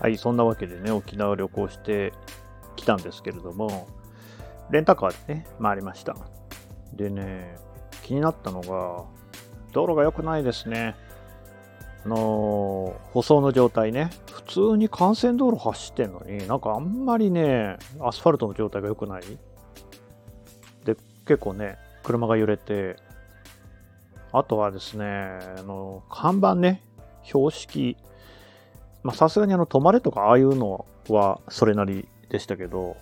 はい、そんなわけでね、沖縄旅行してきたんですけれども、レンタカーでね、回りました。でね、気になったのが、道路が良くないですね。あのー舗装の状態ね、普通に幹線道路走ってんのに、なんかあんまりね、アスファルトの状態が良くない。で、結構ね、車が揺れて、あとはですね、あの、看板ね、標識、まあさすがにあの、止まれとかああいうのはそれなりでしたけど、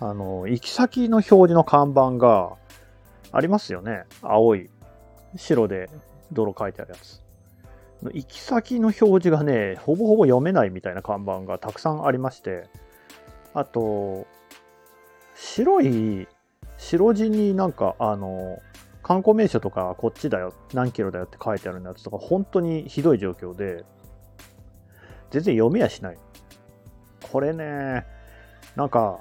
あの、行き先の表示の看板がありますよね。青い、白で道路書いてあるやつ。行き先の表示がね、ほぼほぼ読めないみたいな看板がたくさんありまして、あと、白い、白地になんか、あの、観光名所とかこっちだよ、何キロだよって書いてあるやつとか、本当にひどい状況で、全然読めやしない。これね、なんか、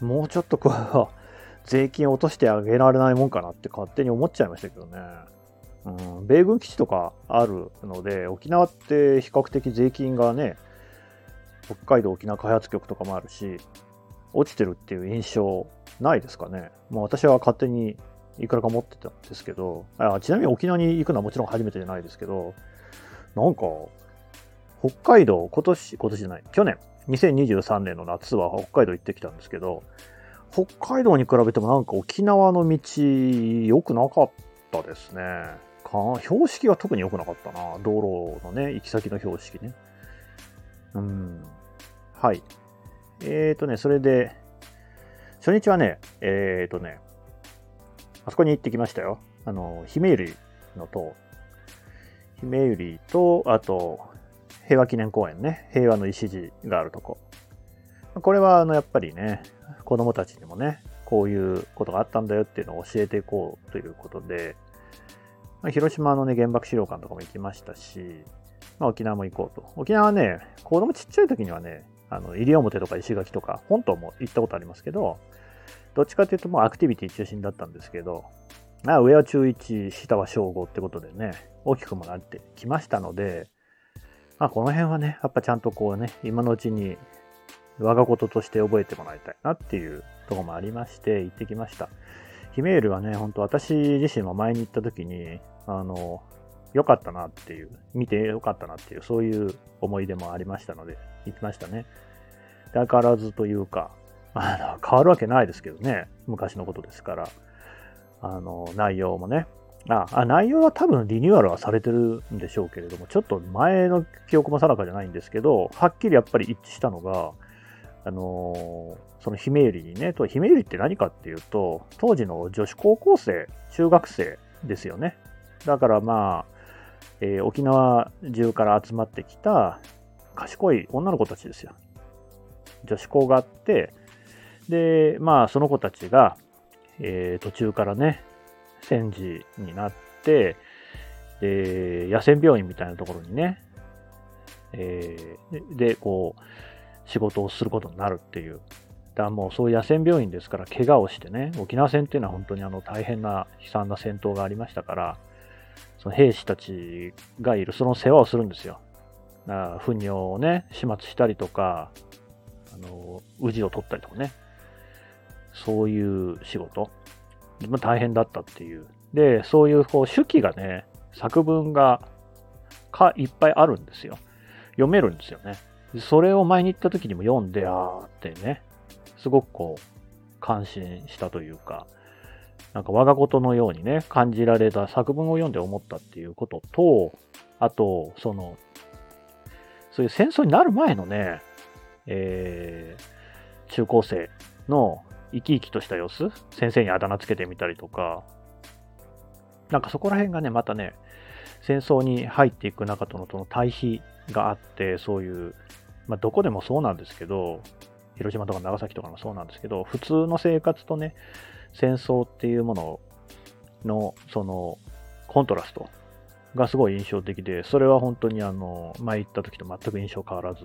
もうちょっとこう、税金落としてあげられないもんかなって勝手に思っちゃいましたけどね。うん、米軍基地とかあるので、沖縄って比較的税金がね、北海道沖縄開発局とかもあるし、落ちてるっていう印象ないですかね。まあ私は勝手にいくらか持ってたんですけど、あちなみに沖縄に行くのはもちろん初めてじゃないですけど、なんか、北海道、今年、今年じゃない、去年、2023年の夏は北海道行ってきたんですけど、北海道に比べてもなんか沖縄の道良くなかったですね。か標識は特に良くなかったな。道路のね、行き先の標識ね。うん。はい。えーとね、それで、初日はね、えーとね、あそこに行ってきましたよ。あの、姫ゆりの塔。姫ゆりと、あと、平和記念公園ね。平和の礎があるとこ。これは、あの、やっぱりね、子供たちにもね、こういうことがあったんだよっていうのを教えていこうということで、まあ、広島のね、原爆資料館とかも行きましたし、まあ、沖縄も行こうと。沖縄はね、子供ちっちゃい時にはね、あの、西表とか石垣とか、本島も行ったことありますけど、どっちかというともうアクティビティ中心だったんですけど、まあ、上は中1、下は小5ってことでね、大きくもなってきましたので、まあ、この辺はね、やっぱちゃんとこうね、今のうちに我がこととして覚えてもらいたいなっていうとこもありまして、行ってきました。ヒメールはね、本当私自身も前に行った時に、あの、良かったなっていう、見て良かったなっていう、そういう思い出もありましたので、行きましたね。だからずというか、あの、変わるわけないですけどね、昔のことですから、あの、内容もね、あ、あ内容は多分リニューアルはされてるんでしょうけれども、ちょっと前の記憶も定かじゃないんですけど、はっきりやっぱり一致したのが、あのその姫百合にね、と姫百合って何かっていうと、当時の女子高校生、中学生ですよね。だからまあ、えー沖縄中から集まってきた賢い女の子たちですよ。女子校があって、で、まあその子たちが、えー途中からね、戦時になって、で、野戦病院みたいなところにね、えーで、こう、仕事をすることになるっていう。だからもうそういう野戦病院ですから、怪我をしてね、沖縄戦っていうのは本当にあの大変な悲惨な戦闘がありましたから、その兵士たちがいる、その世話をするんですよ。だから糞尿をね、始末したりとか、あの、氏を取ったりとかね、そういう仕事。大変だったっていう。で、そういうこう手記がね、作文がかいっぱいあるんですよ。読めるんですよね。それを前に行った時にも読んで、あーってね、すごくこう、感心したというか、なんか我がことのようにね、感じられた作文を読んで思ったっていうことと、あと、その、そういう戦争になる前のね、えー、中高生の生き生きとした様子、先生にあだ名つけてみたりとか、なんかそこら辺がね、またね、戦争に入っていく中とのとの対比があって、そういう、まあ、どこでもそうなんですけど、広島とか長崎とかもそうなんですけど、普通の生活とね、戦争っていうものの、その、コントラストがすごい印象的で、それは本当にあの、前行った時と全く印象変わらず、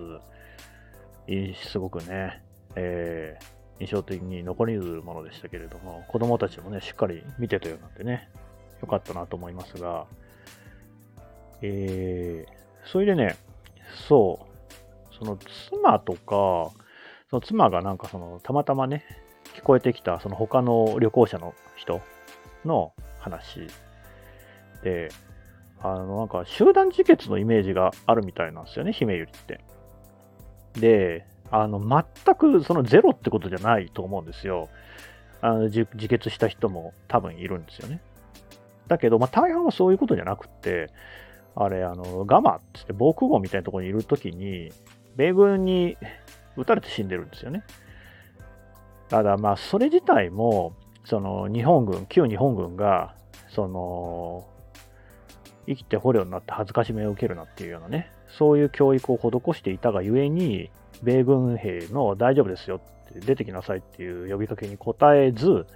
すごくね、えー印象的に残りうるものでしたけれども、子供たちもね、しっかり見てたようなんでね、よかったなと思いますが、えー、それでね、そう、その妻とか、その妻がなんかその、たまたまね、聞こえてきた、その他の旅行者の人の話。で、あの、なんか集団自決のイメージがあるみたいなんですよね、姫ゆりって。で、あの、全くそのゼロってことじゃないと思うんですよ。あの自決した人も多分いるんですよね。だけど、まあ、大半はそういうことじゃなくて、あれ、あの、ガマって防空壕みたいなところにいるときに、米軍に撃たれて死んでるんですよね。ただ、まあ、それ自体も、その、日本軍、旧日本軍が、その、生きて捕虜になって恥ずかしめを受けるなっていうようなね、そういう教育を施していたがゆえに、米軍兵の大丈夫ですよって出てきなさいっていう呼びかけに応えず、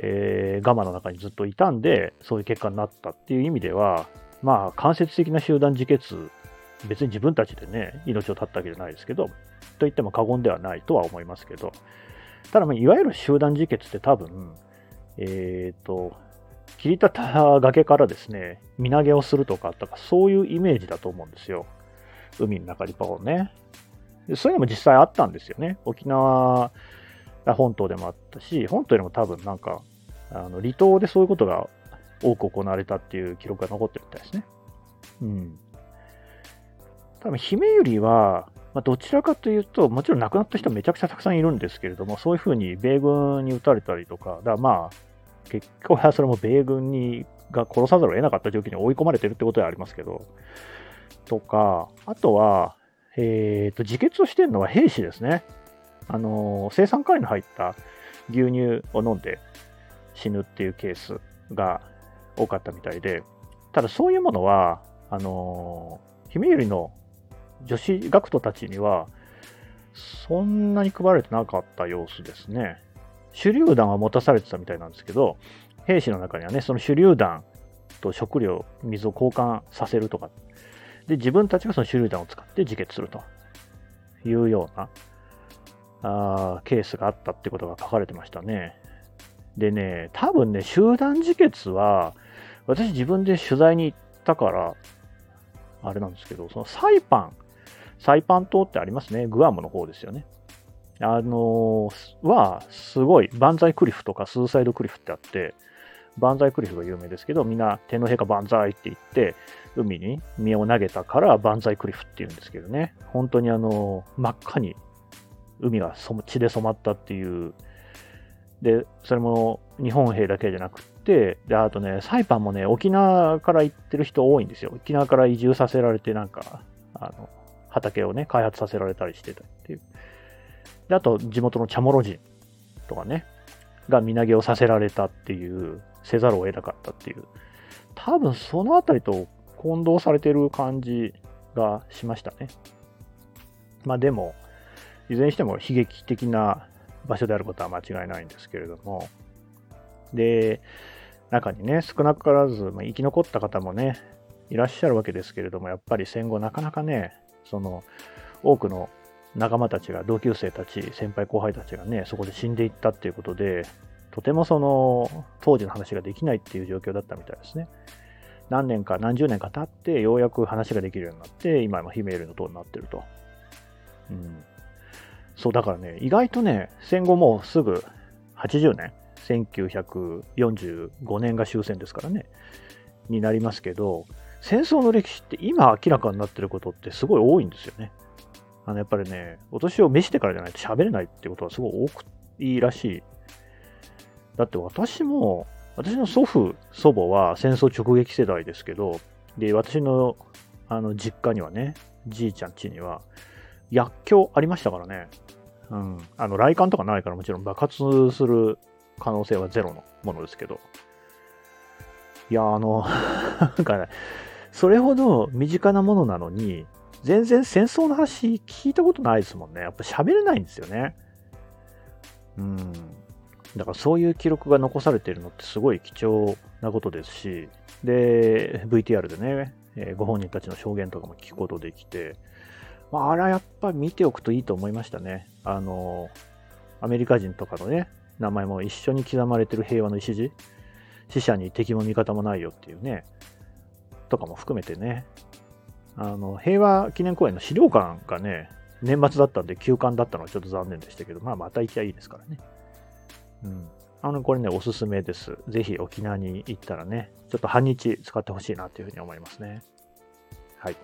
えー、ガマの中にずっといたんで、そういう結果になったっていう意味では、まあ、間接的な集団自決、別に自分たちでね、命を絶ったわけじゃないですけど、と言っても過言ではないとは思いますけど、ただ、いわゆる集団自決って多分、えっ、ー、と、切り立った崖からですね、身投げをするとか、とかそういうイメージだと思うんですよ。海の中にパオね。そういうのも実際あったんですよね。沖縄本島でもあったし、本島でも多分なんか、あの離島でそういうことが多く行われたっていう記録が残ってるみたいですね。うん。多分、姫ゆりは、まあ、どちらかというと、もちろん亡くなった人めちゃくちゃたくさんいるんですけれども、そういうふうに米軍に撃たれたりとか、だからまあ、結局はそれも米軍にが殺さざるを得なかった状況に追い込まれてるってことはありますけど、とか、あとは、え、ー、と、自決をしてるのは兵士ですね。あの、生産会に入った牛乳を飲んで死ぬっていうケースが多かったみたいで、ただそういうものは、あの、姫ゆりの女子学徒たちには、そんなに配られてなかった様子ですね。手榴弾は持たされてたみたいなんですけど、兵士の中にはね、その手榴弾と食料、水を交換させるとか、で、自分たちがその手榴弾を使って自決するというようなあーケースがあったってことが書かれてましたね。でね、多分ね、集団自決は、私自分で取材に行ったから、あれなんですけど、そのサイパン、サイパン島ってありますね。グアムの方ですよね。あの、は、すごい、万歳クリフとかスーサイドクリフってあって、万歳クリフが有名ですけど、みんな天皇陛下万歳って言って、海に身を投げたから万歳クリフって言うんですけどね。本当にあの、真っ赤に海が血で染まったっていう。で、それも日本兵だけじゃなくって、で、あとね、サイパンもね、沖縄から行ってる人多いんですよ。沖縄から移住させられて、なんか、あの、畑をね、開発させられたりしてたっていう。で、あと、地元のチャモロ人とかね、が身投げをさせられたっていう、せざるを得なかったっていう。多分、そのあたりと混同されてる感じがしましたね。まあでも、いずれにしても悲劇的な場所であることは間違いないんですけれども、で、中にね、少なからず、まあ、生き残った方もね、いらっしゃるわけですけれども、やっぱり戦後なかなかね、その、多くの仲間たちが、同級生たち、先輩後輩たちがね、そこで死んでいったっていうことで、とてもその、当時の話ができないっていう状況だったみたいですね。何年か何十年か経って、ようやく話ができるようになって、今もヒメールの塔になってると。うん。そう、だからね、意外とね、戦後もうすぐ80年、1945年が終戦ですからね、になりますけど、戦争の歴史って今明らかになってることってすごい多いんですよね。あの、やっぱりね、お年を召してからじゃないと喋れないってことはすごい多くいいらしい。だって私も、私の祖父、祖母は戦争直撃世代ですけど、で、私のあの実家にはね、じいちゃん家には、薬莢ありましたからね。うん。あの、雷管とかないからもちろん爆発する可能性はゼロのものですけど。いや、あの、なんかね、それほど身近なものなのに、全然戦争の話聞いたことないですもんね。やっぱ喋れないんですよね。うん。だからそういう記録が残されているのってすごい貴重なことですし、で、VTR でね、えご本人たちの証言とかも聞くことできて、まあ、あれはやっぱ見ておくといいと思いましたね。あの、アメリカ人とかのね、名前も一緒に刻まれてる平和の礎、死者に敵も味方もないよっていうね、とかも含めてね、あの平和記念公園の資料館がね、年末だったんで休館だったのはちょっと残念でしたけど、まあまた行きゃいいですからね。うん。あの、これね、おすすめです。ぜひ沖縄に行ったらね、ちょっと半日使ってほしいなというふうに思いますね。はい。